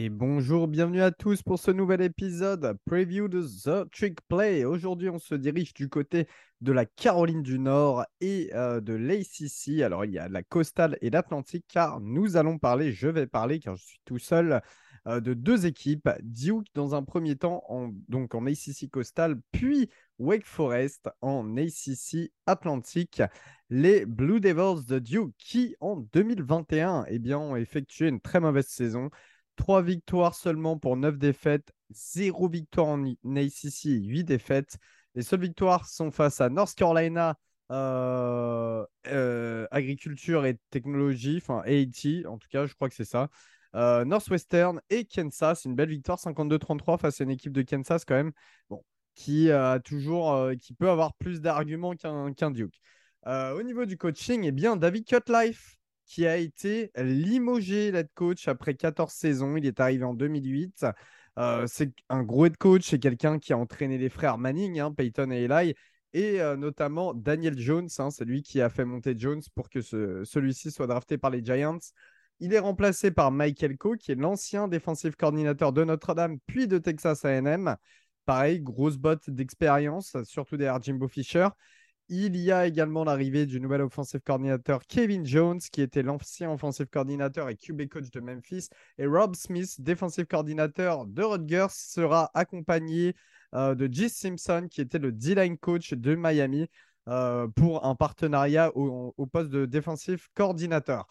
Et bonjour, bienvenue à tous pour ce nouvel épisode preview de The Trick Play. Aujourd'hui, on se dirige du côté de la Caroline du Nord et euh, de l'ACC. Alors, il y a la Coastal et l'Atlantique, car nous allons parler, je vais parler, car je suis tout seul, euh, de deux équipes. Duke, dans un premier temps, en, donc en ACC Coastal, puis Wake Forest en ACC Atlantique. Les Blue Devils de Duke, qui en 2021 eh bien, ont effectué une très mauvaise saison. 3 victoires seulement pour 9 défaites, 0 victoire en ACC, 8 défaites. Les seules victoires sont face à North Carolina, euh, euh, Agriculture et Technologie, enfin AIT, en tout cas, je crois que c'est ça. Euh, Northwestern et Kansas, une belle victoire 52-33 face à une équipe de Kansas quand même, bon, qui a toujours, qui peut avoir plus d'arguments qu'un Duke. au niveau du coaching, eh bien, David Cutlife, qui a été limogé head coach après 14 saisons. Il est arrivé en 2008. Euh, c'est un gros head coach, c'est quelqu'un qui a entraîné les frères Manning, hein, Peyton et Eli, et euh, notamment Daniel Jones. Hein, c'est lui qui a fait monter Jones pour que celui-ci soit drafté par les Giants. Il est remplacé par Michael Coe, qui est l'ancien défensif coordinateur de Notre-Dame, puis de Texas AM. Pareil, grosse botte d'expérience, surtout derrière Jimbo Fisher. Il y a également l'arrivée du nouvel offensive coordinateur Kevin Jones, qui était l'ancien offensive coordinateur et QB coach de Memphis. Et Rob Smith, défensif coordinateur de Rutgers, sera accompagné euh, de G. Simpson, qui était le D-line coach de Miami, euh, pour un partenariat au, poste de défensif coordinateur.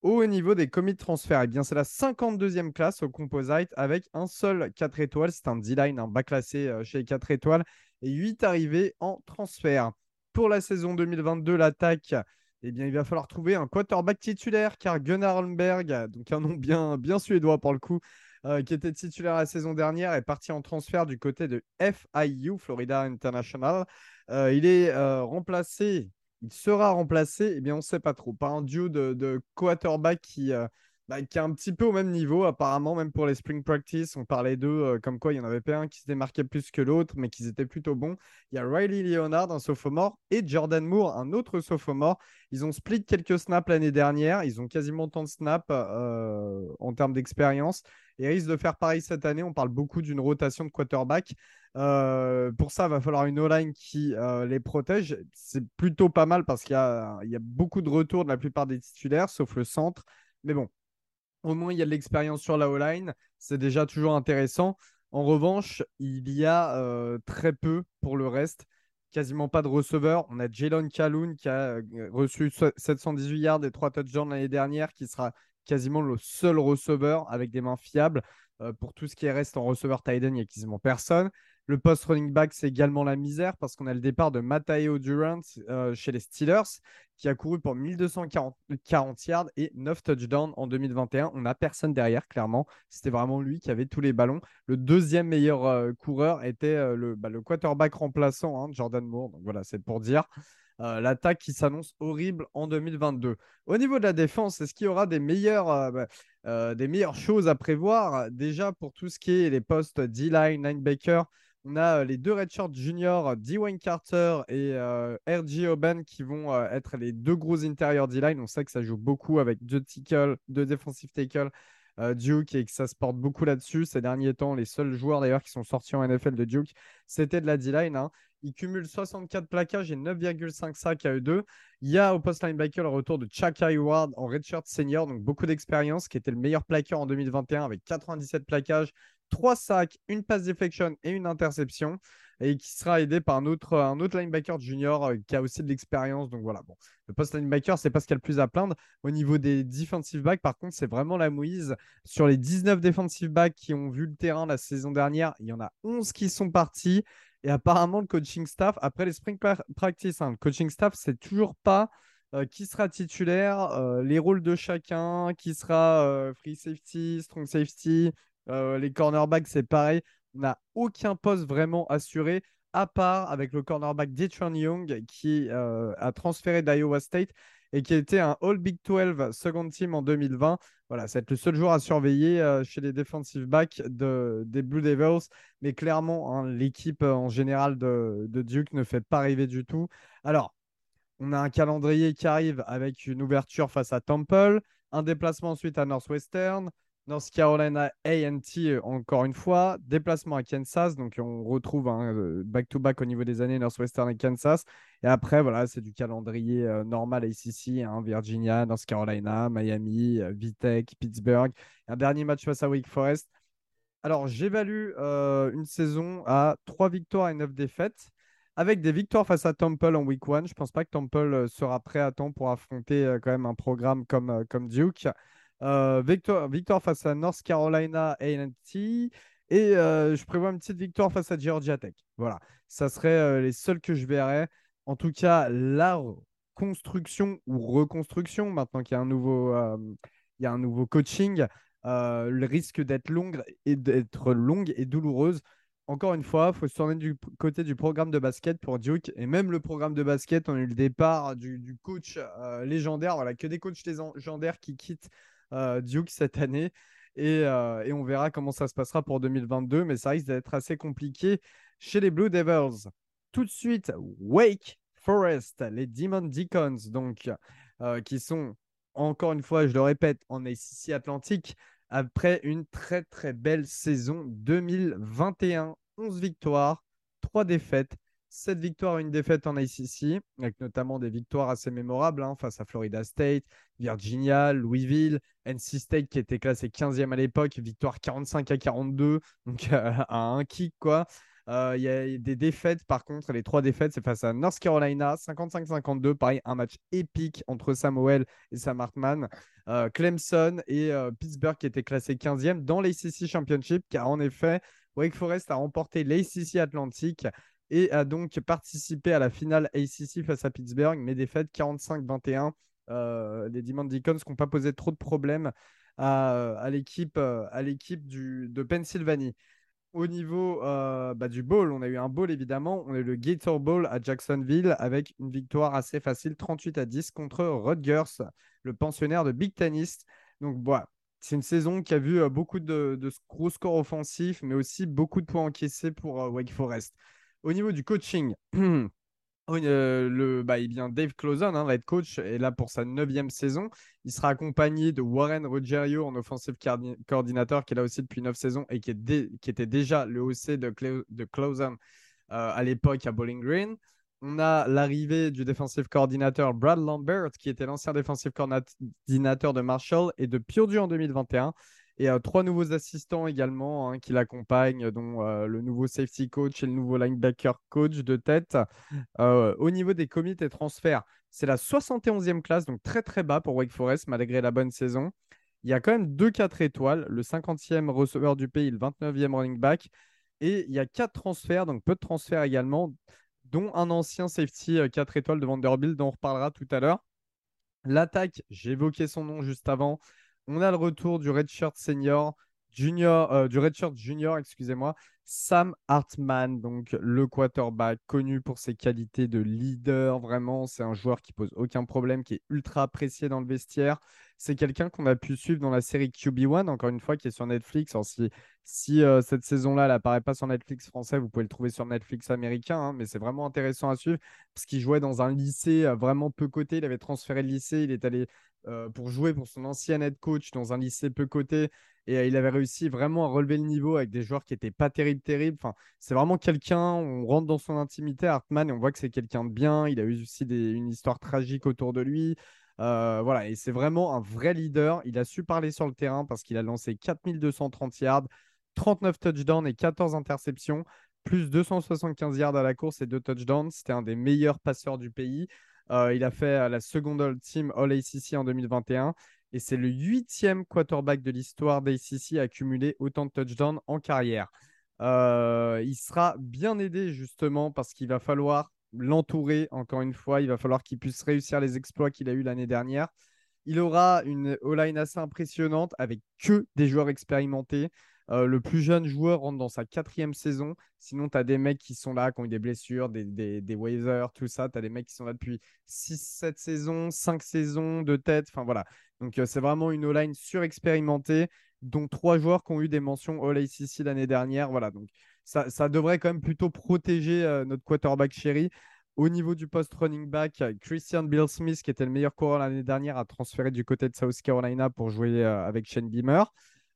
Au niveau des commits de transfert, eh c'est la 52e classe au Composite avec un seul 4 étoiles. C'est un D-line, un bas classé euh, chez les 4 étoiles et 8 arrivées en transfert pour la saison 2022, l'attaque, eh bien, il va falloir trouver un quarterback titulaire car Gunnar Holmberg, donc un nom bien, bien suédois pour le coup, euh, qui était titulaire la saison dernière, est parti en transfert du côté de FIU, Florida International. Euh, il est euh, remplacé, il sera remplacé, eh bien, on ne sait pas trop, par un duo de, de quarterback qui bah, qui est un petit peu au même niveau, apparemment, même pour les spring practice. On parlait d'eux euh, comme quoi il y en avait pas un qui se démarquait plus que l'autre, mais qu'ils étaient plutôt bons. Il y a Riley Leonard, un sophomore, et Jordan Moore, un autre sophomore. Ils ont split quelques snaps l'année dernière. Ils ont quasiment tant de snaps euh, en termes d'expérience et risquent de faire pareil cette année. On parle beaucoup d'une rotation de quarterback. Euh, pour ça, il va falloir une O-line qui les protège. C'est plutôt pas mal parce qu'il y y a beaucoup de retours de la plupart des titulaires, sauf le centre. Mais bon, au moins, il y a de l'expérience sur la O-line. C'est déjà toujours intéressant. En revanche, il y a euh, très peu pour le reste. Quasiment pas de receveurs. On a Jalen Calhoun qui a euh, reçu 718 yards et 3 touchdowns l'année dernière, qui sera quasiment le seul receveur avec des mains fiables. Euh, pour tout ce qui reste en receveur tight il n'y a quasiment personne. Le post running back, c'est également la misère parce qu'on a le départ de Matteo Durant euh, chez les Steelers qui a couru pour 1240 yards et 9 touchdowns en 2021. On n'a personne derrière, clairement. C'était vraiment lui qui avait tous les ballons. Le deuxième meilleur euh, coureur était euh, bah, le, quarterback remplaçant, hein, Jordan Moore. Donc voilà, c'est pour dire. l'attaque qui s'annonce horrible en 2022. Au niveau de la défense, est-ce qu'il y aura des meilleures, bah, des meilleures choses à prévoir Déjà pour tout ce qui est les postes D-line, linebacker, on a euh, les deux redshirts juniors, Dwayne Carter et euh, R.J. Oben, qui vont euh, être les deux gros intérieurs D-line. On sait que ça joue beaucoup avec deux tackles, deux defensive tackles, Duke, et que ça se porte beaucoup là-dessus. Ces derniers temps, les seuls joueurs d'ailleurs qui sont sortis en NFL de Duke, c'était de la D-line. Ils cumulent 64 plaquages et 9,5 sacs à eux deux. Il y a au post linebacker le retour de Chuck Hayward en redshirt senior, donc beaucoup d'expérience, qui était le meilleur plaqueur en 2021 avec 97 plaquages, trois sacs, une passe deflection et une interception. Et qui sera aidé par un autre, autre linebacker junior euh, qui a aussi de l'expérience. Donc voilà. Le post linebacker, c'est pas ce qu'il y a le plus à plaindre. Au niveau des defensive backs, par contre, c'est vraiment la mouise. Sur les 19 defensive backs qui ont vu le terrain la saison dernière, il y en a 11 qui sont partis. Et apparemment, le coaching staff, après les spring practice, hein, le coaching staff, c'est toujours pas euh, qui sera titulaire, euh, les rôles de chacun, qui sera free safety, strong safety, euh, les cornerbacks, c'est pareil. On n'a aucun poste vraiment assuré, à part avec le cornerback Detron Young qui a transféré d'Iowa State et qui était un All Big 12 second team en 2020. Voilà, c'est le seul joueur à surveiller euh, chez les defensive backs de, des Blue Devils. Mais clairement, hein, l'équipe euh, en général de, Duke ne fait pas rêver du tout. Alors, on a un calendrier qui arrive avec une ouverture face à Temple, un déplacement ensuite à Northwestern, North Carolina A&T euh, encore une fois, déplacement à Kansas, donc on retrouve un euh, back-to-back au niveau des années Northwestern et Kansas. Et après, voilà, c'est du calendrier euh, normal ACC, hein, Virginia, North Carolina, Miami, Vitech, Pittsburgh. Un dernier match face à Wake Forest. Alors, j'évalue une saison à 3 victoires et 9 défaites, avec des victoires face à Temple en week 1. Je ne pense pas que Temple sera prêt à temps pour affronter quand même un programme comme, comme Duke. Euh, victoire, victoire, face à North Carolina A&T. Et euh, je prévois une petite victoire face à Georgia Tech. Voilà, ça serait euh, les seuls que je verrais. En tout cas, la construction ou reconstruction, maintenant qu'il y a un nouveau, y a un nouveau coaching, le risque d'être longue et d'être longue et douloureuse. Encore une fois, il faut se tourner du côté du programme de basket pour Duke. Et même le programme de basket, on a eu le départ du, coach légendaire. Voilà, que des coachs légendaires qui quittent Duke cette année. Euh, et, on verra comment ça se passera pour 2022. Mais ça risque d'être assez compliqué chez les Blue Devils. Tout de suite, Wake Forest, les Demon Deacons, donc, euh, qui sont, encore une fois, je le répète, en ACC Atlantique, après une très très belle saison 2021. 11 victoires, 3 défaites, 7 victoires une défaite en ACC, avec notamment des victoires assez mémorables hein, face à Florida State, Virginia, Louisville, NC State qui était classé 15e à l'époque, victoire 45 à 42, donc à un kick quoi. Euh, il y a des défaites, par contre, les trois défaites, c'est face à North Carolina, 55-52, pareil, un match épique entre Samuel et Sam Hartman. Euh, Clemson et euh, Pittsburgh qui étaient classés 15e dans l'ACC Championship, car en effet, Wake Forest a remporté l'ACC Atlantique et a donc participé à la finale ACC face à Pittsburgh, mais défaite 45-21. Euh, les Demon Deacons qui n'ont pas posé trop de problèmes à, l'équipe à l'équipe de Pennsylvanie. Au niveau euh, bah, du bowl, on a eu un bowl évidemment. On a eu le Gator Bowl à Jacksonville avec une victoire assez facile, 38 à 10 contre Rutgers, le pensionnaire de Big Tennis. Donc c'est une saison qui a vu euh, beaucoup de, gros scores offensifs, mais aussi beaucoup de points encaissés pour Wake Forest. Au niveau du coaching, euh, le, bah, Dave Clausen, hein, va être coach, et là pour sa neuvième saison. Il sera accompagné de Warren Ruggiero en offensive coordinateur, qui est là aussi depuis neuf saisons et qui, était déjà le OC de, Clausen euh, à l'époque à Bowling Green. On a l'arrivée du défensif coordinateur Brad Lambert, qui était l'ancien défensif coordinateur de Marshall et de Purdue en 2021. Et trois nouveaux assistants également hein, qui l'accompagnent, dont le nouveau safety coach et le nouveau linebacker coach de tête. Au niveau des commits et transferts, c'est la 71e classe, donc très très bas pour Wake Forest malgré la bonne saison. Il y a quand même deux 4 étoiles, le 50e receveur du pays, le 29e running back. Et il y a quatre transferts, donc peu de transferts également, dont un ancien safety 4 étoiles de Vanderbilt dont on reparlera tout à l'heure. L'attaque, j'ai son nom juste avant, on a le retour du redshirt senior, junior, euh, du redshirt junior, excusez-moi, Sam Hartman, donc le quarterback connu pour ses qualités de leader. Vraiment, c'est un joueur qui pose aucun problème, qui est ultra apprécié dans le vestiaire. C'est quelqu'un qu'on a pu suivre dans la série QB1, encore une fois, qui est sur Netflix. si, si euh, cette saison-là, n'apparaît pas sur Netflix français, vous pouvez le trouver sur Netflix américain. Hein, mais c'est vraiment intéressant à suivre parce qu'il jouait dans un lycée euh, vraiment peu coté. Il avait transféré le lycée. Il est allé euh, pour jouer pour son ancien head coach dans un lycée peu coté. Et il avait réussi vraiment à relever le niveau avec des joueurs qui n'étaient pas terribles, terribles. Enfin, c'est vraiment quelqu'un, on rentre dans son intimité, Hartmann, et on voit que c'est quelqu'un de bien. Il a eu aussi une histoire tragique autour de lui. Euh, voilà, et c'est vraiment un vrai leader. Il a su parler sur le terrain parce qu'il a lancé 4230 yards, 39 touchdowns et 14 interceptions, plus 275 yards à la course et 2 touchdowns. C'était un des meilleurs passeurs du pays. Euh, il a fait la seconde team All ACC en 2021 et c'est le huitième quarterback de l'histoire d'ACC à accumuler autant de touchdowns en carrière. Euh, il sera bien aidé justement parce qu'il va falloir l'entourer encore une fois. Il va falloir qu'il puisse réussir les exploits qu'il a eu l'année dernière. Il aura une O-line assez impressionnante avec que des joueurs expérimentés. Euh, le plus jeune joueur rentre dans sa quatrième saison. Sinon, tu as des mecs qui sont là, qui ont eu des blessures, des, des, waivers, tout ça. Tu as des mecs qui sont là depuis 6-7 saisons, 5 saisons de tête. Enfin voilà. Donc, euh, c'est vraiment une O-line surexpérimentée, dont trois joueurs qui ont eu des mentions All-ACC l'année dernière. Voilà. Donc, ça, devrait quand même plutôt protéger euh, notre quarterback chéri. Au niveau du post running back, Christian Bill Smith, qui était le meilleur coureur l'année dernière, a transféré du côté de South Carolina pour jouer avec Shane Beamer.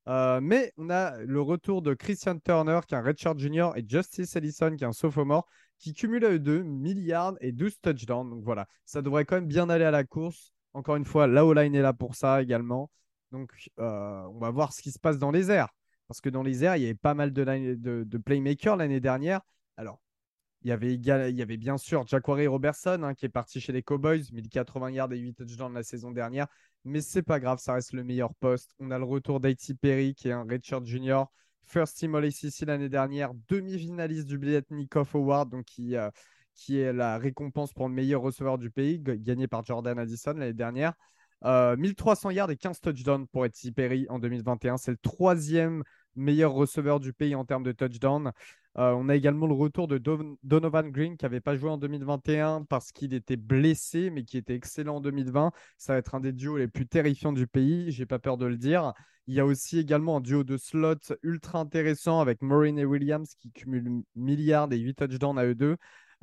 Euh, mais on a le retour de Christian Turner, qui est un Richard Jr., et Justice Ellison, qui est un sophomore, qui cumule à eux deux milliards et 12 touchdowns. Donc voilà, ça devrait quand même bien aller à la course. Encore une fois, la O-line est là pour ça également. Donc euh, on va voir ce qui se passe dans les airs. Parce que dans les airs, il y avait pas mal de, playmakers l'année dernière. Alors, il y avait, bien sûr Jacquari Robertson hein, qui est parti chez les Cowboys, 1080 yards et 8 touchdowns la saison dernière. Mais c'est pas grave, ça reste le meilleur poste. On a le retour d'A.T. Perry qui est un Richard Jr. First team All-ACC l'année dernière, demi-finaliste du Biletnikoff Award, donc qui, euh, qui est la récompense pour le meilleur receveur du pays, gagné par Jordan Addison l'année dernière. 1300 euh, yards et 15 touchdowns pour A.T. Perry en 2021. C'est le troisième meilleur receveur du pays en termes de touchdown. Euh, on a également le retour de Donovan Green qui n'avait pas joué en 2021 parce qu'il était blessé, mais qui était excellent en 2020. Ça va être un des duos les plus terrifiants du pays, j'ai pas peur de le dire. Il y a aussi également un duo de slots ultra intéressant avec Maureen et Williams qui cumulent milliards et 8 touchdowns à eux deux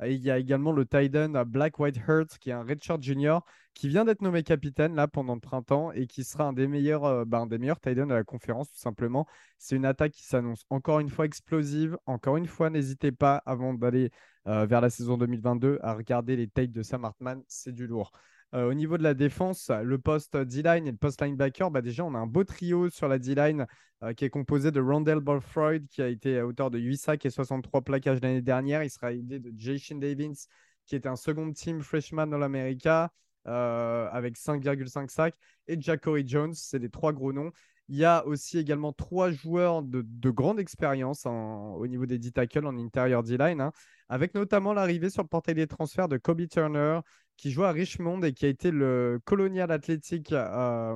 il y a également le Titan Black White Hurt, qui est un Richard Jr., qui vient d'être nommé capitaine là pendant le printemps et qui sera un des meilleurs, euh, bah, meilleurs Titan de la conférence, tout simplement. C'est une attaque qui s'annonce encore une fois explosive. Encore une fois, n'hésitez pas, avant d'aller euh, vers la saison 2022, à regarder les tapes de Sam Hartman. C'est du lourd. Euh, au niveau de la défense, le poste D-line et le poste linebacker, bah déjà, on a un beau trio sur la D-line euh, qui est composé de Rondell Balfroyd, qui a été à hauteur de 8 sacs et 63 plaquages l'année dernière. Il sera aidé de Jason Davis, qui est un second team freshman All-America euh, avec 5,5 sacs, et Jackory Jones. C'est les trois gros noms. Il y a aussi également trois joueurs de, grande expérience au niveau des D-tackles en intérieur D-line, hein, avec notamment l'arrivée sur le portail des transferts de Kobe Turner, qui joue à Richmond et qui a été le Colonial Athletic euh,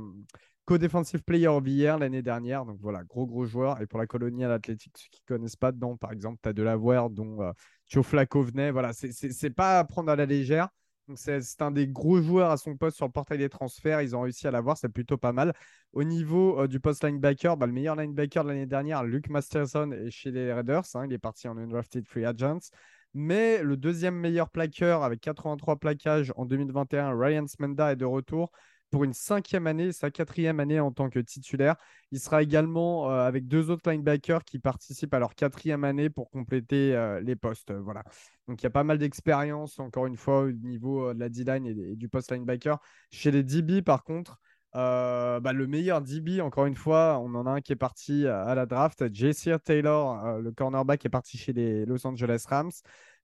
co-defensive player of the year l'année dernière. Donc voilà, gros gros joueur. Et pour la Colonial Athletic, ceux qui ne connaissent pas dedans, par exemple, tu as de la voir dont euh, Tio Flacco venait. Voilà, c'est pas à prendre à la légère. Donc c'est un des gros joueurs à son poste sur le portail des transferts. Ils ont réussi à l'avoir, c'est plutôt pas mal. Au niveau euh, du post linebacker, bah, le meilleur linebacker de l'année dernière, Luke Masterson, est chez les Raiders. Hein. il est parti en undrafted free agents. Mais le deuxième meilleur plaqueur avec 83 plaquages en 2021, Ryan Smenda, est de retour pour une cinquième année, sa quatrième année en tant que titulaire. Il sera également euh, avec deux autres linebackers qui participent à leur quatrième année pour compléter euh, les postes. voilà. Donc il y a pas mal d'expérience, encore une fois, au niveau euh, de la D-line et, du post linebacker. Chez les DB, par contre, bah, le meilleur DB, encore une fois, on en a un qui est parti à la draft. J.C. Taylor, le cornerback, est parti chez les Los Angeles Rams.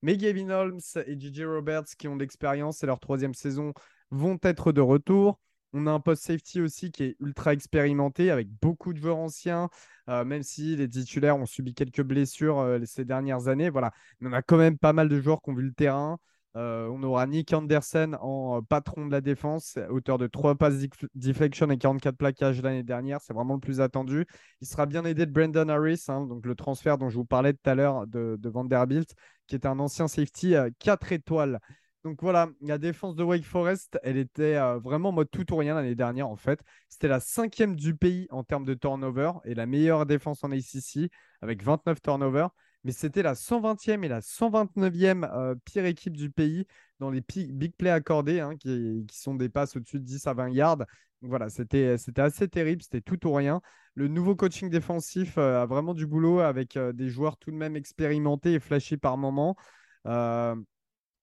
Mais Gavin Holmes et J.J. Roberts, qui ont de l'expérience et leur troisième saison, vont être de retour. On a un post safety aussi qui est ultra expérimenté avec beaucoup de joueurs anciens, euh, même si les titulaires ont subi quelques blessures euh, ces dernières années. Voilà, on a quand même pas mal de joueurs qui ont vu le terrain. Euh, on aura Nick Anderson en patron de la défense, auteur de 3 passes deflection et 44 plaquages l'année dernière. C'est vraiment le plus attendu. Il sera bien aidé de Brandon Harris, hein, donc le transfert dont je vous parlais tout à l'heure de, de Vanderbilt, qui est un ancien safety 4 étoiles. Donc voilà, la défense de Wake Forest, elle était euh, vraiment en mode tout ou rien l'année dernière en fait. C'était la cinquième du pays en termes de turnover et la meilleure défense en ACC avec 29 turnovers. Mais c'était la 120e et la 129e euh, pire équipe du pays dans les big plays accordés, hein, qui, sont des passes au-dessus de 10 à 20 yards. Donc voilà, c'était assez terrible, c'était tout ou rien. Le nouveau coaching défensif euh, a vraiment du boulot avec des joueurs tout de même expérimentés et flashy par moment.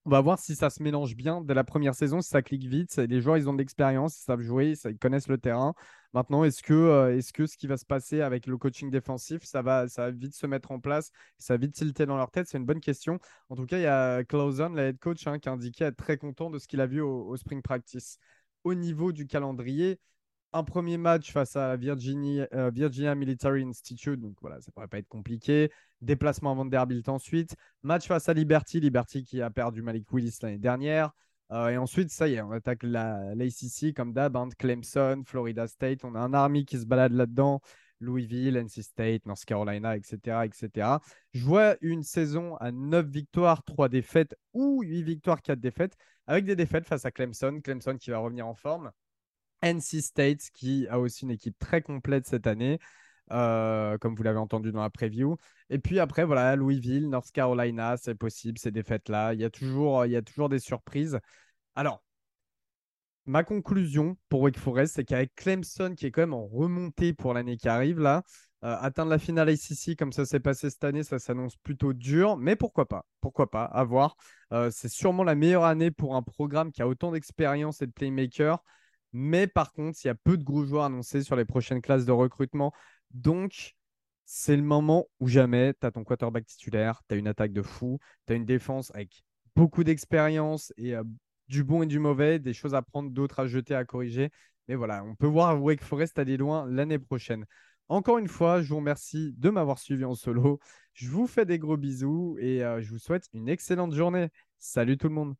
On va voir si ça se mélange bien dès la première saison, si ça clique vite. Les joueurs, ils ont de l'expérience, ils savent jouer, ils connaissent le terrain. Maintenant, est-ce que, euh, est-ce que ce qui va se passer avec le coaching défensif, ça va, ça va vite se mettre en place, ça va vite tilter dans leur tête? C'est une bonne question. En tout cas, il y a Clausen, la head coach, hein, qui a indiqué être très content de ce qu'il a vu au spring practice. Au niveau du calendrier, un premier match face à Virginia, euh, Virginia Military Institute, donc voilà, ça pourrait pas être compliqué. Déplacement à Vanderbilt ensuite. Match face à Liberty, Liberty qui a perdu Malik Willis l'année dernière. Euh, et ensuite, ça y est, on attaque l'ACC comme d'hab, hein, Clemson, Florida State. On a un Army qui se balade là-dedans. Louisville, NC State, North Carolina, etc., etc. Je vois une saison à 9 victoires, 3 défaites ou 8 victoires, 4 défaites, avec des défaites face à Clemson. Clemson qui va revenir en forme. NC State qui a aussi une équipe très complète cette année. Euh, comme vous l'avez entendu dans la preview. Et puis après, voilà, Louisville, North Carolina, c'est possible, ces défaites-là. Il, y a toujours, il y a toujours des surprises. Alors, ma conclusion pour Wake Forest, c'est qu'avec Clemson, qui est quand même en remontée pour l'année qui arrive, là, euh, atteindre la finale ACC comme ça s'est passé cette année, ça s'annonce plutôt dur, mais pourquoi pas? Pourquoi pas? À voir. Euh, c'est sûrement la meilleure année pour un programme qui a autant d'expérience et de playmaker. Mais par contre, il y a peu de gros joueurs annoncés sur les prochaines classes de recrutement. Donc, c'est le moment où jamais tu as ton quarterback titulaire, tu as une attaque de fou, tu as une défense avec beaucoup d'expérience et euh, du bon et du mauvais, des choses à prendre, d'autres à jeter, à corriger. Mais voilà, on peut voir Wake Forest aller loin l'année prochaine. Encore une fois, je vous remercie de m'avoir suivi en solo. Je vous fais des gros bisous et euh, je vous souhaite une excellente journée. Salut tout le monde.